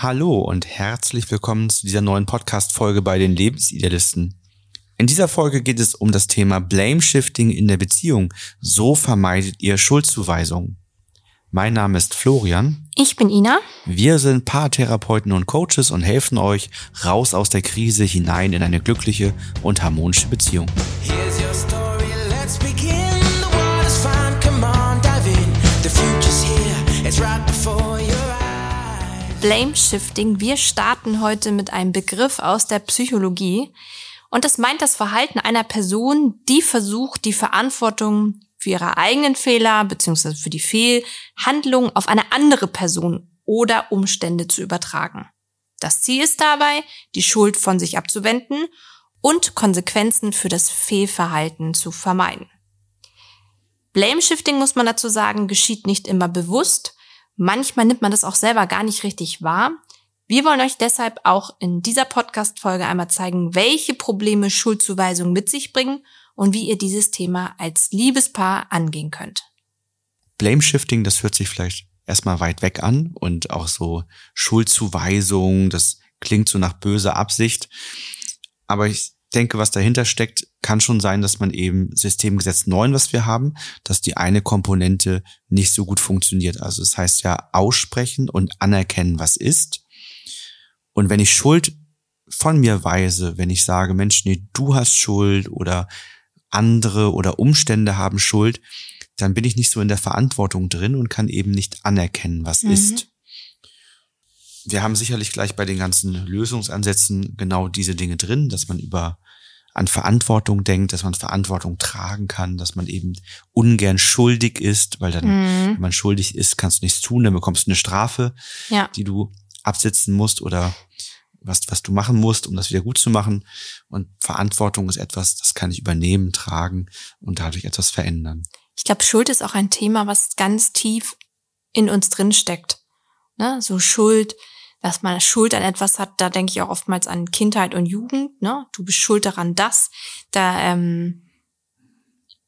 Hallo und herzlich willkommen zu dieser neuen Podcast-Folge bei den Lebensidealisten. In dieser Folge geht es um das Thema Blame Shifting in der Beziehung. So vermeidet ihr Schuldzuweisungen. Mein Name ist Florian. Ich bin Ina. Wir sind Paartherapeuten und Coaches und helfen euch raus aus der Krise hinein in eine glückliche und harmonische Beziehung. Blame Shifting. Wir starten heute mit einem Begriff aus der Psychologie. Und das meint das Verhalten einer Person, die versucht, die Verantwortung für ihre eigenen Fehler bzw. für die Fehlhandlung auf eine andere Person oder Umstände zu übertragen. Das Ziel ist dabei, die Schuld von sich abzuwenden und Konsequenzen für das Fehlverhalten zu vermeiden. Blame-Shifting, muss man dazu sagen, geschieht nicht immer bewusst. Manchmal nimmt man das auch selber gar nicht richtig wahr. Wir wollen euch deshalb auch in dieser Podcast-Folge einmal zeigen, welche Probleme Schuldzuweisungen mit sich bringen und wie ihr dieses Thema als Liebespaar angehen könnt. Blame Shifting, das hört sich vielleicht erstmal weit weg an und auch so Schuldzuweisung, das klingt so nach böser Absicht. Aber ich denke, was dahinter steckt, kann schon sein, dass man eben Systemgesetz 9, was wir haben, dass die eine Komponente nicht so gut funktioniert. Also das heißt ja aussprechen und anerkennen, was ist. Und wenn ich Schuld von mir weise, wenn ich sage, Mensch, nee, du hast Schuld oder andere oder Umstände haben Schuld, dann bin ich nicht so in der Verantwortung drin und kann eben nicht anerkennen, was mhm. ist. Wir haben sicherlich gleich bei den ganzen Lösungsansätzen genau diese Dinge drin, dass man über an Verantwortung denkt, dass man Verantwortung tragen kann, dass man eben ungern schuldig ist, weil dann, mhm. wenn man schuldig ist, kannst du nichts tun, dann bekommst du eine Strafe, ja. die du absitzen musst oder was, was du machen musst, um das wieder gut zu machen. Und Verantwortung ist etwas, das kann ich übernehmen, tragen und dadurch etwas verändern. Ich glaube, Schuld ist auch ein Thema, was ganz tief in uns drin steckt. Ne? So Schuld, dass man Schuld an etwas hat, da denke ich auch oftmals an Kindheit und Jugend. Ne? Du bist schuld daran, das. Da ähm,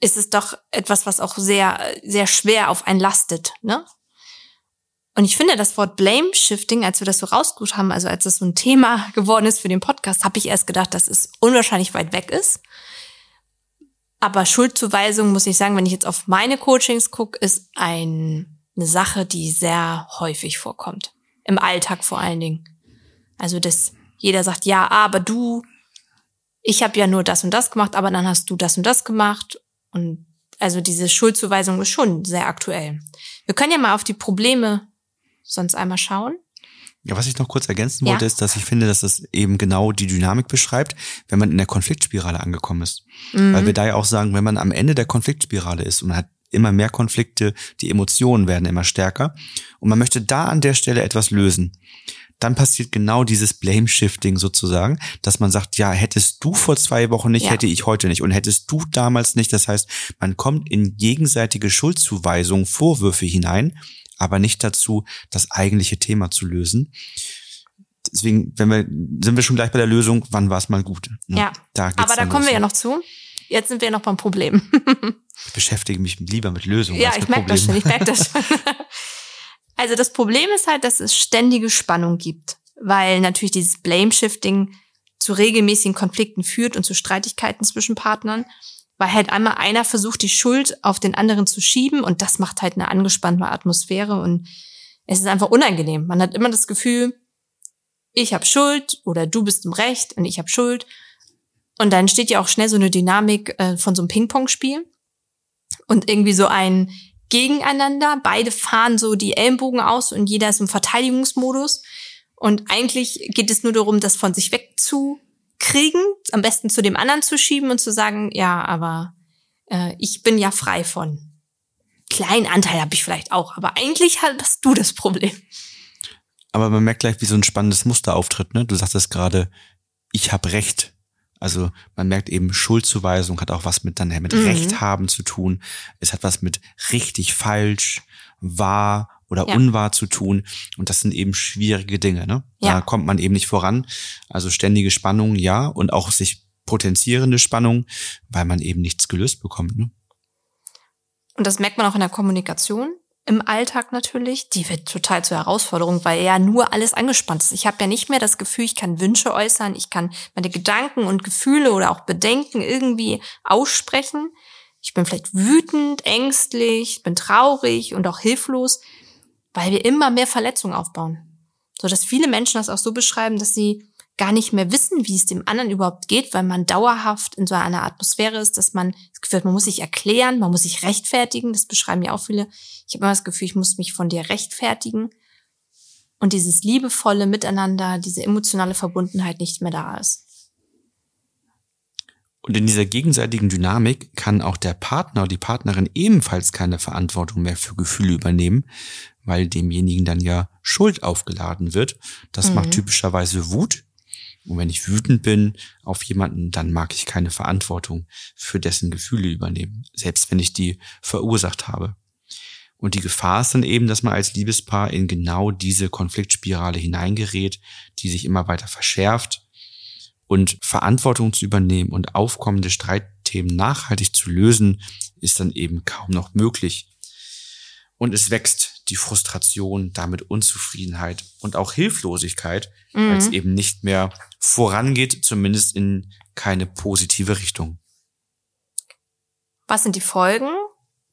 ist es doch etwas, was auch sehr, sehr schwer auf einen lastet. Ne? Und ich finde das Wort Blame Shifting, als wir das so rausgesucht haben, also als das so ein Thema geworden ist für den Podcast, habe ich erst gedacht, dass es unwahrscheinlich weit weg ist. Aber Schuldzuweisung, muss ich sagen, wenn ich jetzt auf meine Coachings gucke, ist ein, eine Sache, die sehr häufig vorkommt. Im Alltag vor allen Dingen. Also, dass jeder sagt, ja, aber du, ich habe ja nur das und das gemacht, aber dann hast du das und das gemacht. Und also diese Schuldzuweisung ist schon sehr aktuell. Wir können ja mal auf die Probleme sonst einmal schauen. Ja, was ich noch kurz ergänzen wollte, ja. ist, dass ich finde, dass es eben genau die Dynamik beschreibt, wenn man in der Konfliktspirale angekommen ist. Mhm. Weil wir da ja auch sagen, wenn man am Ende der Konfliktspirale ist und hat immer mehr Konflikte, die Emotionen werden immer stärker und man möchte da an der Stelle etwas lösen, dann passiert genau dieses Blame-Shifting sozusagen, dass man sagt, ja, hättest du vor zwei Wochen nicht, ja. hätte ich heute nicht und hättest du damals nicht. Das heißt, man kommt in gegenseitige Schuldzuweisungen, Vorwürfe hinein aber nicht dazu, das eigentliche Thema zu lösen. Deswegen, wenn wir, sind wir schon gleich bei der Lösung, wann war es mal gut? Ne? Ja, da aber da kommen wir ja noch zu. Jetzt sind wir ja noch beim Problem. ich beschäftige mich lieber mit Lösungen. Ja, ich merke das schon, ich merke das schon. Also das Problem ist halt, dass es ständige Spannung gibt, weil natürlich dieses Blame-Shifting zu regelmäßigen Konflikten führt und zu Streitigkeiten zwischen Partnern weil halt einmal einer versucht, die Schuld auf den anderen zu schieben und das macht halt eine angespannte Atmosphäre und es ist einfach unangenehm. Man hat immer das Gefühl, ich habe Schuld oder du bist im Recht und ich habe Schuld. Und dann steht ja auch schnell so eine Dynamik äh, von so einem Ping-Pong-Spiel und irgendwie so ein Gegeneinander. Beide fahren so die Ellenbogen aus und jeder ist im Verteidigungsmodus. Und eigentlich geht es nur darum, das von sich wegzu kriegen, am besten zu dem anderen zu schieben und zu sagen, ja, aber äh, ich bin ja frei von. Kleinen Anteil habe ich vielleicht auch, aber eigentlich hast du das Problem. Aber man merkt gleich, wie so ein spannendes Muster auftritt. Ne? Du sagtest gerade, ich habe Recht. Also man merkt eben, Schuldzuweisung hat auch was mit dann mit mhm. Recht haben zu tun. Es hat was mit richtig, falsch, wahr oder ja. unwahr zu tun. Und das sind eben schwierige Dinge. Ne? Ja. Da kommt man eben nicht voran. Also ständige Spannung, ja, und auch sich potenzierende Spannung, weil man eben nichts gelöst bekommt. Ne? Und das merkt man auch in der Kommunikation. Im Alltag natürlich, die wird total zur Herausforderung, weil ja nur alles angespannt ist. Ich habe ja nicht mehr das Gefühl, ich kann Wünsche äußern, ich kann meine Gedanken und Gefühle oder auch Bedenken irgendwie aussprechen. Ich bin vielleicht wütend, ängstlich, bin traurig und auch hilflos, weil wir immer mehr Verletzungen aufbauen. So dass viele Menschen das auch so beschreiben, dass sie gar nicht mehr wissen, wie es dem anderen überhaupt geht, weil man dauerhaft in so einer Atmosphäre ist, dass man das Gefühl hat, man muss sich erklären, man muss sich rechtfertigen. Das beschreiben ja auch viele. Ich habe immer das Gefühl, ich muss mich von dir rechtfertigen. Und dieses liebevolle Miteinander, diese emotionale Verbundenheit nicht mehr da ist. Und in dieser gegenseitigen Dynamik kann auch der Partner oder die Partnerin ebenfalls keine Verantwortung mehr für Gefühle übernehmen, weil demjenigen dann ja Schuld aufgeladen wird. Das mhm. macht typischerweise Wut und wenn ich wütend bin auf jemanden, dann mag ich keine Verantwortung für dessen Gefühle übernehmen, selbst wenn ich die verursacht habe. Und die Gefahr ist dann eben, dass man als Liebespaar in genau diese Konfliktspirale hineingerät, die sich immer weiter verschärft. Und Verantwortung zu übernehmen und aufkommende Streitthemen nachhaltig zu lösen, ist dann eben kaum noch möglich. Und es wächst die Frustration, damit Unzufriedenheit und auch Hilflosigkeit, mhm. weil es eben nicht mehr vorangeht, zumindest in keine positive Richtung. Was sind die Folgen?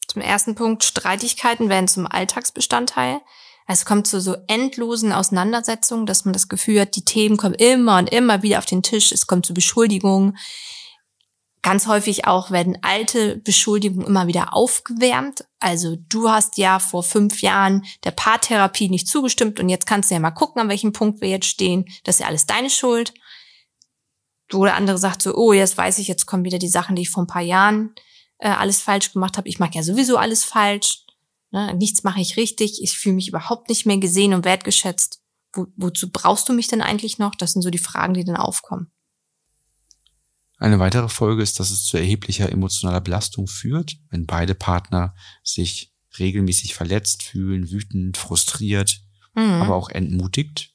Zum ersten Punkt, Streitigkeiten werden zum Alltagsbestandteil. Es kommt zu so endlosen Auseinandersetzungen, dass man das Gefühl hat, die Themen kommen immer und immer wieder auf den Tisch. Es kommt zu Beschuldigungen. Ganz häufig auch werden alte Beschuldigungen immer wieder aufgewärmt. Also du hast ja vor fünf Jahren der Paartherapie nicht zugestimmt und jetzt kannst du ja mal gucken, an welchem Punkt wir jetzt stehen. Das ist ja alles deine Schuld. Oder andere sagt so, oh, jetzt weiß ich, jetzt kommen wieder die Sachen, die ich vor ein paar Jahren äh, alles falsch gemacht habe. Ich mache ja sowieso alles falsch. Ne? Nichts mache ich richtig. Ich fühle mich überhaupt nicht mehr gesehen und wertgeschätzt. Wo, wozu brauchst du mich denn eigentlich noch? Das sind so die Fragen, die dann aufkommen. Eine weitere Folge ist, dass es zu erheblicher emotionaler Belastung führt, wenn beide Partner sich regelmäßig verletzt fühlen, wütend, frustriert, mhm. aber auch entmutigt.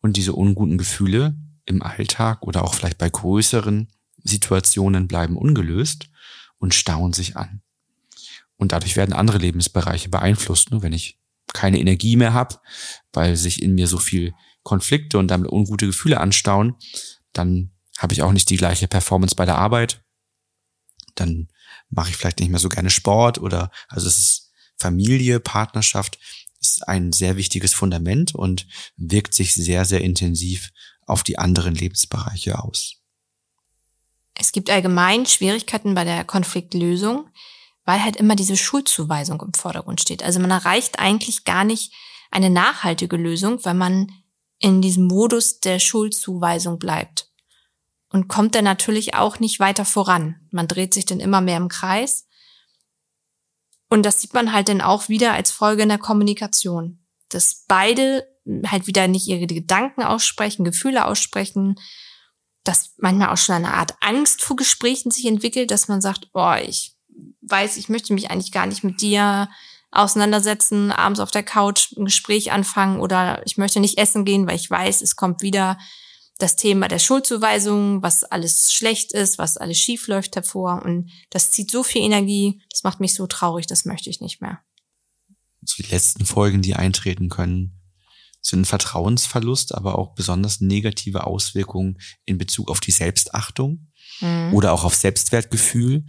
Und diese unguten Gefühle im Alltag oder auch vielleicht bei größeren Situationen bleiben ungelöst und stauen sich an. Und dadurch werden andere Lebensbereiche beeinflusst. Nur wenn ich keine Energie mehr habe, weil sich in mir so viel Konflikte und damit ungute Gefühle anstauen, dann habe ich auch nicht die gleiche Performance bei der Arbeit. Dann mache ich vielleicht nicht mehr so gerne Sport oder also es ist Familie, Partnerschaft ist ein sehr wichtiges Fundament und wirkt sich sehr, sehr intensiv auf die anderen Lebensbereiche aus. Es gibt allgemein Schwierigkeiten bei der Konfliktlösung, weil halt immer diese Schuldzuweisung im Vordergrund steht. Also man erreicht eigentlich gar nicht eine nachhaltige Lösung, weil man in diesem Modus der Schuldzuweisung bleibt und kommt dann natürlich auch nicht weiter voran. Man dreht sich dann immer mehr im Kreis. Und das sieht man halt dann auch wieder als Folge in der Kommunikation, dass beide halt wieder nicht ihre Gedanken aussprechen, Gefühle aussprechen, dass manchmal auch schon eine Art Angst vor Gesprächen sich entwickelt, dass man sagt, oh, ich weiß, ich möchte mich eigentlich gar nicht mit dir auseinandersetzen, abends auf der Couch ein Gespräch anfangen oder ich möchte nicht essen gehen, weil ich weiß, es kommt wieder das Thema der Schuldzuweisung, was alles schlecht ist, was alles schief läuft hervor. Und das zieht so viel Energie, das macht mich so traurig, das möchte ich nicht mehr. So die letzten Folgen, die eintreten können, sind Vertrauensverlust, aber auch besonders negative Auswirkungen in Bezug auf die Selbstachtung mhm. oder auch auf Selbstwertgefühl.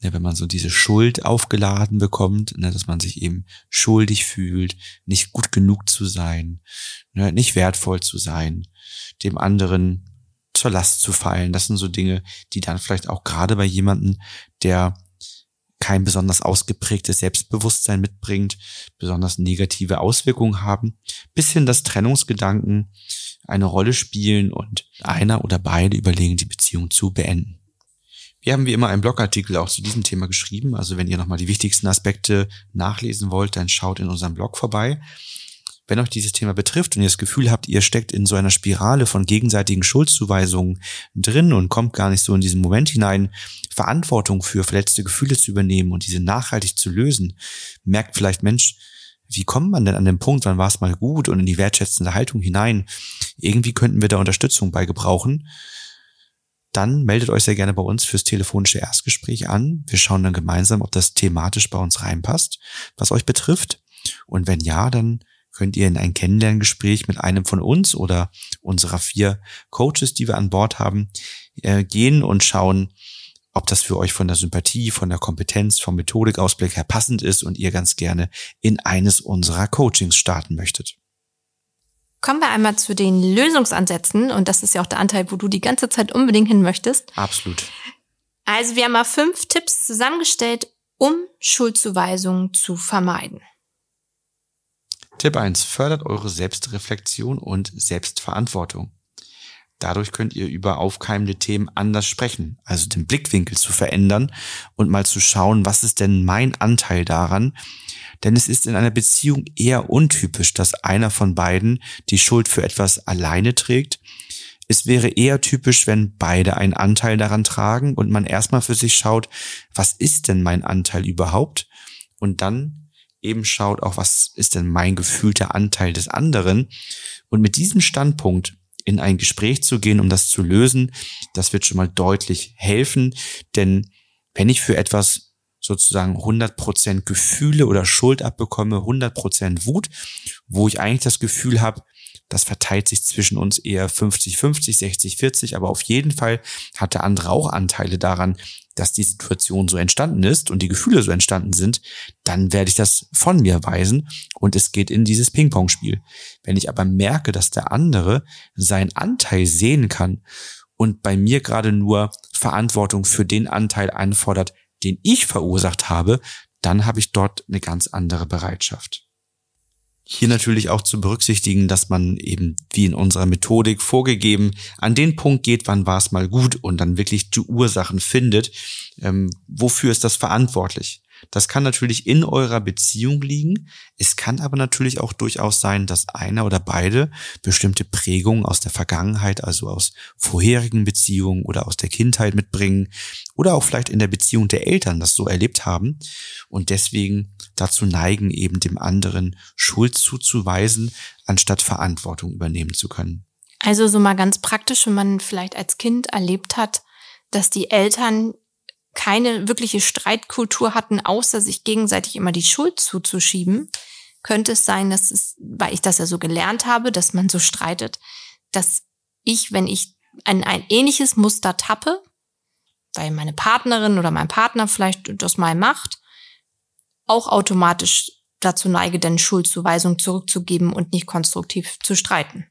Ja, wenn man so diese Schuld aufgeladen bekommt, ne, dass man sich eben schuldig fühlt, nicht gut genug zu sein, ne, nicht wertvoll zu sein, dem anderen zur Last zu fallen. Das sind so Dinge, die dann vielleicht auch gerade bei jemanden, der kein besonders ausgeprägtes Selbstbewusstsein mitbringt, besonders negative Auswirkungen haben, bis hin dass Trennungsgedanken eine Rolle spielen und einer oder beide überlegen, die Beziehung zu beenden. Wir haben wie immer einen Blogartikel auch zu diesem Thema geschrieben. Also wenn ihr nochmal die wichtigsten Aspekte nachlesen wollt, dann schaut in unserem Blog vorbei wenn euch dieses Thema betrifft und ihr das Gefühl habt, ihr steckt in so einer Spirale von gegenseitigen Schuldzuweisungen drin und kommt gar nicht so in diesen Moment hinein, Verantwortung für verletzte Gefühle zu übernehmen und diese nachhaltig zu lösen, merkt vielleicht, Mensch, wie kommt man denn an den Punkt, wann war es mal gut und in die wertschätzende Haltung hinein? Irgendwie könnten wir da Unterstützung bei gebrauchen. dann meldet euch sehr gerne bei uns fürs telefonische Erstgespräch an. Wir schauen dann gemeinsam, ob das thematisch bei uns reinpasst, was euch betrifft. Und wenn ja, dann könnt ihr in ein Kennenlerngespräch mit einem von uns oder unserer vier Coaches, die wir an Bord haben, äh, gehen und schauen, ob das für euch von der Sympathie, von der Kompetenz, vom Methodikausblick her passend ist und ihr ganz gerne in eines unserer Coachings starten möchtet. Kommen wir einmal zu den Lösungsansätzen und das ist ja auch der Anteil, wo du die ganze Zeit unbedingt hin möchtest. Absolut. Also wir haben mal fünf Tipps zusammengestellt, um Schuldzuweisungen zu vermeiden. Tipp 1. Fördert eure Selbstreflexion und Selbstverantwortung. Dadurch könnt ihr über aufkeimende Themen anders sprechen, also den Blickwinkel zu verändern und mal zu schauen, was ist denn mein Anteil daran, denn es ist in einer Beziehung eher untypisch, dass einer von beiden die Schuld für etwas alleine trägt. Es wäre eher typisch, wenn beide einen Anteil daran tragen und man erstmal für sich schaut, was ist denn mein Anteil überhaupt? Und dann eben schaut auch, was ist denn mein gefühlter Anteil des anderen? Und mit diesem Standpunkt in ein Gespräch zu gehen, um das zu lösen, das wird schon mal deutlich helfen, denn wenn ich für etwas sozusagen 100% Gefühle oder Schuld abbekomme, 100% Wut, wo ich eigentlich das Gefühl habe, das verteilt sich zwischen uns eher 50-50, 60-40, aber auf jeden Fall hat der andere auch Anteile daran, dass die Situation so entstanden ist und die Gefühle so entstanden sind, dann werde ich das von mir weisen und es geht in dieses Ping-Pong-Spiel. Wenn ich aber merke, dass der andere seinen Anteil sehen kann und bei mir gerade nur Verantwortung für den Anteil einfordert, den ich verursacht habe, dann habe ich dort eine ganz andere Bereitschaft. Hier natürlich auch zu berücksichtigen, dass man eben wie in unserer Methodik vorgegeben an den Punkt geht, wann war es mal gut und dann wirklich die Ursachen findet. Ähm, wofür ist das verantwortlich? Das kann natürlich in eurer Beziehung liegen. Es kann aber natürlich auch durchaus sein, dass einer oder beide bestimmte Prägungen aus der Vergangenheit, also aus vorherigen Beziehungen oder aus der Kindheit mitbringen oder auch vielleicht in der Beziehung der Eltern das so erlebt haben und deswegen dazu neigen, eben dem anderen Schuld zuzuweisen, anstatt Verantwortung übernehmen zu können. Also so mal ganz praktisch, wenn man vielleicht als Kind erlebt hat, dass die Eltern keine wirkliche Streitkultur hatten, außer sich gegenseitig immer die Schuld zuzuschieben, könnte es sein, dass es, weil ich das ja so gelernt habe, dass man so streitet, dass ich, wenn ich ein, ein ähnliches Muster tappe, weil meine Partnerin oder mein Partner vielleicht das mal macht, auch automatisch dazu neige, dann Schuldzuweisung zurückzugeben und nicht konstruktiv zu streiten.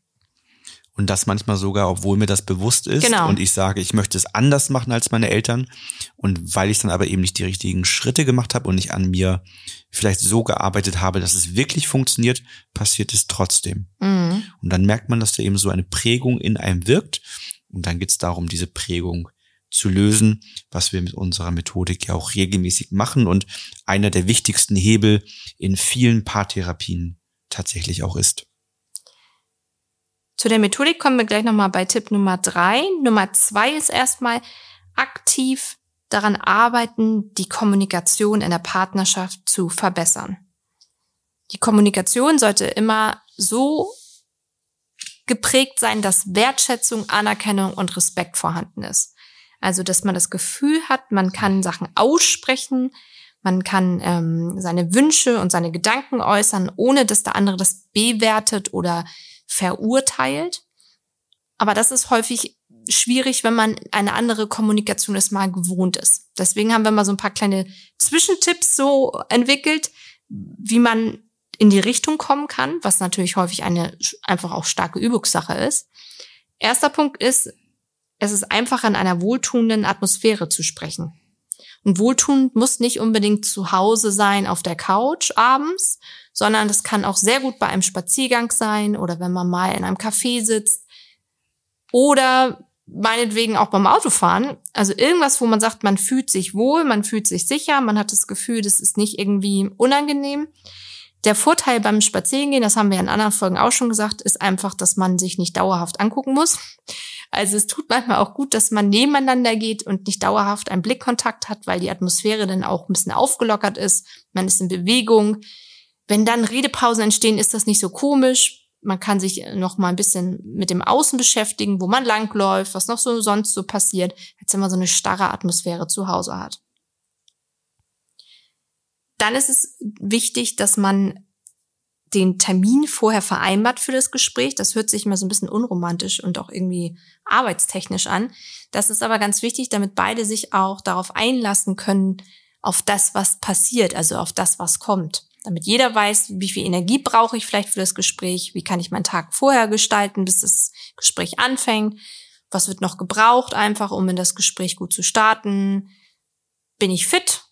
Und das manchmal sogar, obwohl mir das bewusst ist Genau. und ich sage, ich möchte es anders machen als meine Eltern. Und weil ich dann aber eben nicht die richtigen Schritte gemacht habe und nicht an mir vielleicht so gearbeitet habe, dass es wirklich funktioniert, passiert es trotzdem. Mhm. Und dann merkt man, dass da eben so eine Prägung in einem wirkt. Und dann geht es darum, diese Prägung zu lösen, was wir mit unserer Methodik ja auch regelmäßig machen und einer der wichtigsten Hebel in vielen Paartherapien tatsächlich auch ist. Zu der Methodik kommen wir gleich nochmal bei Tipp Nummer drei. Nummer zwei ist erstmal aktiv daran arbeiten, die Kommunikation in der Partnerschaft zu verbessern. Die Kommunikation sollte immer so geprägt sein, dass Wertschätzung, Anerkennung und Respekt vorhanden ist. Also, dass man das Gefühl hat, man kann Sachen aussprechen, man kann ähm, seine Wünsche und seine Gedanken äußern, ohne dass der andere das bewertet oder verurteilt. Aber das ist häufig schwierig, wenn man eine andere Kommunikation erstmal gewohnt ist. Deswegen haben wir mal so ein paar kleine Zwischentipps so entwickelt, wie man in die Richtung kommen kann, was natürlich häufig eine einfach auch starke Übungssache ist. Erster Punkt ist, es ist einfach in einer wohltuenden Atmosphäre zu sprechen. Und wohltuend muss nicht unbedingt zu Hause sein auf der Couch abends, sondern das kann auch sehr gut bei einem Spaziergang sein oder wenn man mal in einem Café sitzt oder meinetwegen auch beim Autofahren. Also irgendwas, wo man sagt, man fühlt sich wohl, man fühlt sich sicher, man hat das Gefühl, das ist nicht irgendwie unangenehm. Der Vorteil beim Spazierengehen, das haben wir in anderen Folgen auch schon gesagt, ist einfach, dass man sich nicht dauerhaft angucken muss. Also es tut manchmal auch gut, dass man nebeneinander geht und nicht dauerhaft einen Blickkontakt hat, weil die Atmosphäre dann auch ein bisschen aufgelockert ist. Man ist in Bewegung. Wenn dann Redepausen entstehen, ist das nicht so komisch. Man kann sich noch mal ein bisschen mit dem Außen beschäftigen, wo man langläuft, was noch so sonst so passiert, als wenn man so eine starre Atmosphäre zu Hause hat. Dann ist es wichtig, dass man den Termin vorher vereinbart für das Gespräch. Das hört sich immer so ein bisschen unromantisch und auch irgendwie arbeitstechnisch an. Das ist aber ganz wichtig, damit beide sich auch darauf einlassen können, auf das, was passiert, also auf das, was kommt. Damit jeder weiß, wie viel Energie brauche ich vielleicht für das Gespräch, wie kann ich meinen Tag vorher gestalten, bis das Gespräch anfängt, was wird noch gebraucht einfach, um in das Gespräch gut zu starten. Bin ich fit?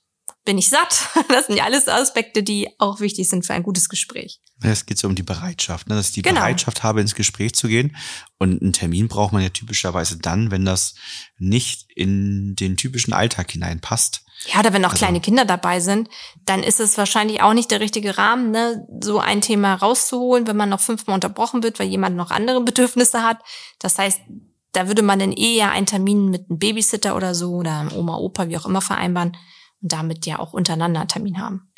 Bin ich satt. Das sind ja alles Aspekte, die auch wichtig sind für ein gutes Gespräch. Es geht so um die Bereitschaft, ne? dass ich die genau. Bereitschaft habe, ins Gespräch zu gehen. Und einen Termin braucht man ja typischerweise dann, wenn das nicht in den typischen Alltag hineinpasst. Ja, oder wenn auch also, kleine Kinder dabei sind, dann ist es wahrscheinlich auch nicht der richtige Rahmen, ne, so ein Thema rauszuholen, wenn man noch fünfmal unterbrochen wird, weil jemand noch andere Bedürfnisse hat. Das heißt, da würde man dann eher einen Termin mit einem Babysitter oder so oder einem Oma, Opa, wie auch immer vereinbaren und damit ja auch untereinander einen Termin haben.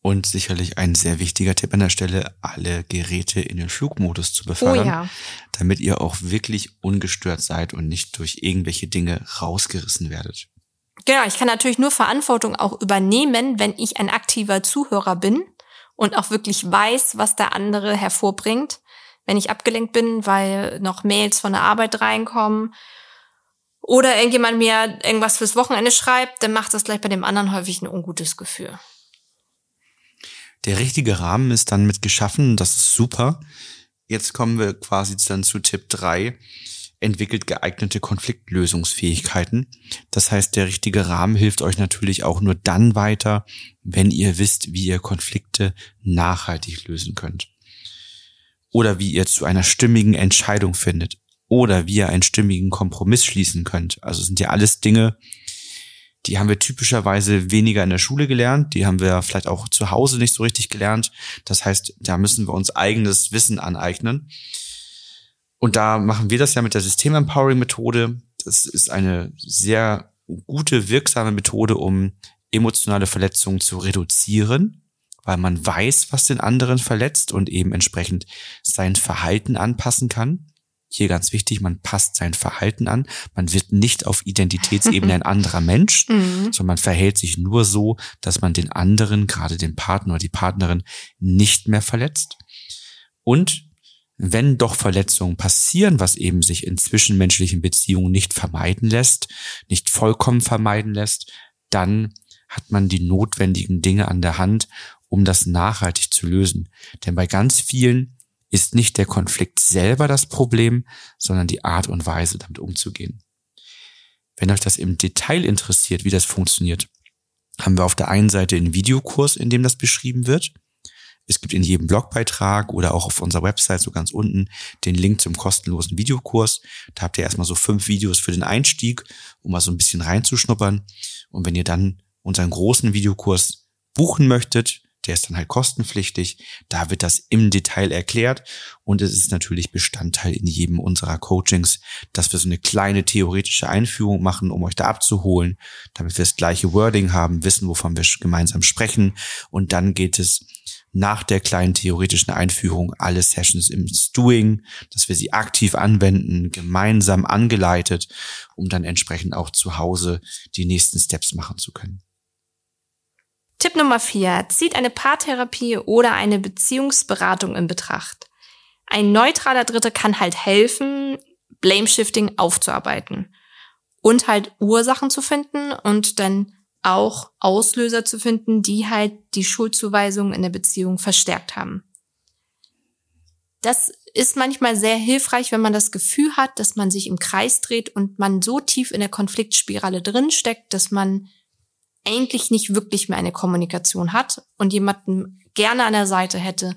Und sicherlich ein sehr wichtiger Tipp an der Stelle, alle Geräte in den Flugmodus zu befördern, oh ja. damit ihr auch wirklich ungestört seid und nicht durch irgendwelche Dinge rausgerissen werdet. Genau, ich kann natürlich nur Verantwortung auch übernehmen, wenn ich ein aktiver Zuhörer bin und auch wirklich weiß, was der andere hervorbringt. Wenn ich abgelenkt bin, weil noch Mails von der Arbeit reinkommen oder irgendjemand mir irgendwas fürs Wochenende schreibt, dann macht das gleich bei dem anderen häufig ein ungutes Gefühl. Der richtige Rahmen ist dann mit geschaffen, das ist super. Jetzt kommen wir quasi dann zu Tipp drei entwickelt geeignete Konfliktlösungsfähigkeiten. Das heißt, der richtige Rahmen hilft euch natürlich auch nur dann weiter, wenn ihr wisst, wie ihr Konflikte nachhaltig lösen könnt. Oder wie ihr zu einer stimmigen Entscheidung findet oder wie ihr einen stimmigen Kompromiss schließen könnt. Also sind ja alles Dinge, die haben wir typischerweise weniger in der Schule gelernt, die haben wir vielleicht auch zu Hause nicht so richtig gelernt. Das heißt, da müssen wir uns eigenes Wissen aneignen. Und da machen wir das ja mit der System-Empowering-Methode. Das ist eine sehr gute, wirksame Methode, um emotionale Verletzungen zu reduzieren, weil man weiß, was den anderen verletzt und eben entsprechend sein Verhalten anpassen kann hier ganz wichtig, man passt sein Verhalten an. Man wird nicht auf Identitätsebene ein anderer Mensch, mhm. sondern man verhält sich nur so, dass man den anderen, gerade den Partner oder die Partnerin, nicht mehr verletzt. Und wenn doch Verletzungen passieren, was eben sich in zwischenmenschlichen Beziehungen nicht vermeiden lässt, nicht vollkommen vermeiden lässt, dann hat man die notwendigen Dinge an der Hand, um das nachhaltig zu lösen. Denn bei ganz vielen ist nicht der Konflikt selber das Problem, sondern die Art und Weise, damit umzugehen. Wenn euch das im Detail interessiert, wie das funktioniert, haben wir auf der einen Seite einen Videokurs, in dem das beschrieben wird. Es gibt in jedem Blogbeitrag oder auch auf unserer Website so ganz unten den Link zum kostenlosen Videokurs. Da habt ihr erstmal so fünf Videos für den Einstieg, um mal so ein bisschen reinzuschnuppern. Und wenn ihr dann unseren großen Videokurs buchen möchtet, der ist dann halt kostenpflichtig. Da wird das im Detail erklärt und es ist natürlich Bestandteil in jedem unserer Coachings, dass wir so eine kleine theoretische Einführung machen, um euch da abzuholen, damit wir das gleiche Wording haben, wissen, wovon wir gemeinsam sprechen und dann geht es nach der kleinen theoretischen Einführung alle Sessions im Doing, dass wir sie aktiv anwenden, gemeinsam angeleitet, um dann entsprechend auch zu Hause die nächsten Steps machen zu können. Tipp Nummer vier. Zieht eine Paartherapie oder eine Beziehungsberatung in Betracht. Ein neutraler Dritter kann halt helfen, Blame-Shifting aufzuarbeiten und halt Ursachen zu finden und dann auch Auslöser zu finden, die halt die Schuldzuweisung in der Beziehung verstärkt haben. Das ist manchmal sehr hilfreich, wenn man das Gefühl hat, dass man sich im Kreis dreht und man so tief in der Konfliktspirale drin steckt, dass man eigentlich nicht wirklich mehr eine Kommunikation hat und jemanden gerne an der Seite hätte,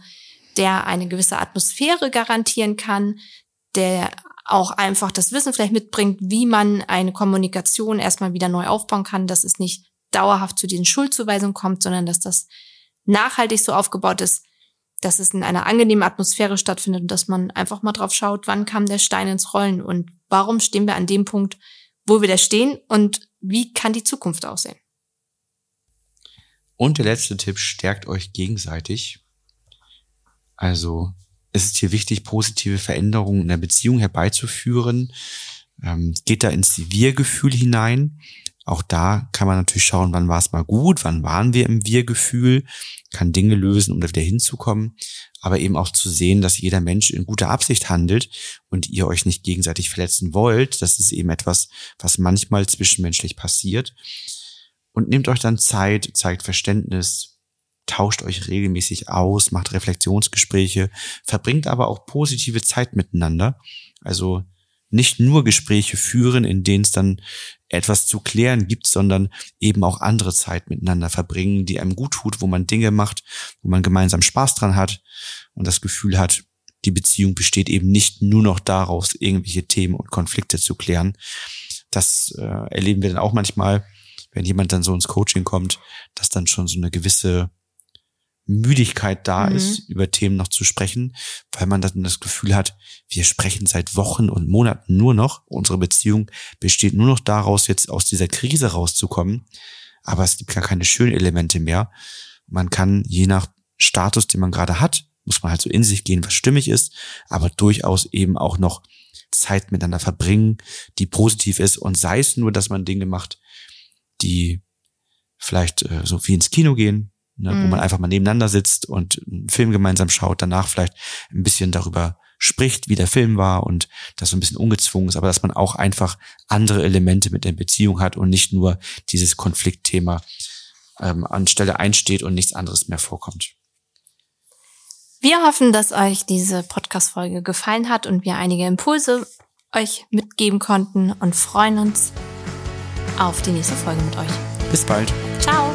der eine gewisse Atmosphäre garantieren kann, der auch einfach das Wissen vielleicht mitbringt, wie man eine Kommunikation erstmal wieder neu aufbauen kann, dass es nicht dauerhaft zu diesen Schuldzuweisungen kommt, sondern dass das nachhaltig so aufgebaut ist, dass es in einer angenehmen Atmosphäre stattfindet und dass man einfach mal drauf schaut, wann kam der Stein ins Rollen und warum stehen wir an dem Punkt, wo wir da stehen und wie kann die Zukunft aussehen. Und der letzte Tipp, stärkt euch gegenseitig. Also es ist hier wichtig, positive Veränderungen in der Beziehung herbeizuführen. Ähm, geht da ins Wir-Gefühl hinein. Auch da kann man natürlich schauen, wann war es mal gut, wann waren wir im Wir-Gefühl, kann Dinge lösen, um da wieder hinzukommen, aber eben auch zu sehen, dass jeder Mensch in guter Absicht handelt und ihr euch nicht gegenseitig verletzen wollt. Das ist eben etwas, was manchmal zwischenmenschlich passiert. Und nehmt euch dann Zeit, zeigt Verständnis, tauscht euch regelmäßig aus, macht Reflexionsgespräche, verbringt aber auch positive Zeit miteinander. Also nicht nur Gespräche führen, in denen es dann etwas zu klären gibt, sondern eben auch andere Zeit miteinander verbringen, die einem gut tut, wo man Dinge macht, wo man gemeinsam Spaß dran hat und das Gefühl hat, die Beziehung besteht eben nicht nur noch daraus, irgendwelche Themen und Konflikte zu klären. Das äh, erleben wir dann auch manchmal, wenn jemand dann so ins Coaching kommt, dass dann schon so eine gewisse Müdigkeit da mhm. ist, über Themen noch zu sprechen, weil man dann das Gefühl hat, wir sprechen seit Wochen und Monaten nur noch. Unsere Beziehung besteht nur noch daraus, jetzt aus dieser Krise rauszukommen. Aber es gibt gar keine schönen Elemente mehr. Man kann je nach Status, den man gerade hat, muss man halt so in sich gehen, was stimmig ist, aber durchaus eben auch noch Zeit miteinander verbringen, die positiv ist und sei es nur, dass man Dinge macht, die vielleicht äh, so wie ins Kino gehen, ne, mhm. wo man einfach mal nebeneinander sitzt und einen Film gemeinsam schaut, danach vielleicht ein bisschen darüber spricht, wie der Film war und das so ein bisschen ungezwungen ist, aber dass man auch einfach andere Elemente mit der Beziehung hat und nicht nur dieses Konfliktthema ähm, anstelle einsteht und nichts anderes mehr vorkommt. Wir hoffen, dass euch diese Podcast-Folge gefallen hat und wir einige Impulse euch mitgeben konnten und freuen uns auf die nächste Folge mit euch. Bis bald. Ciao.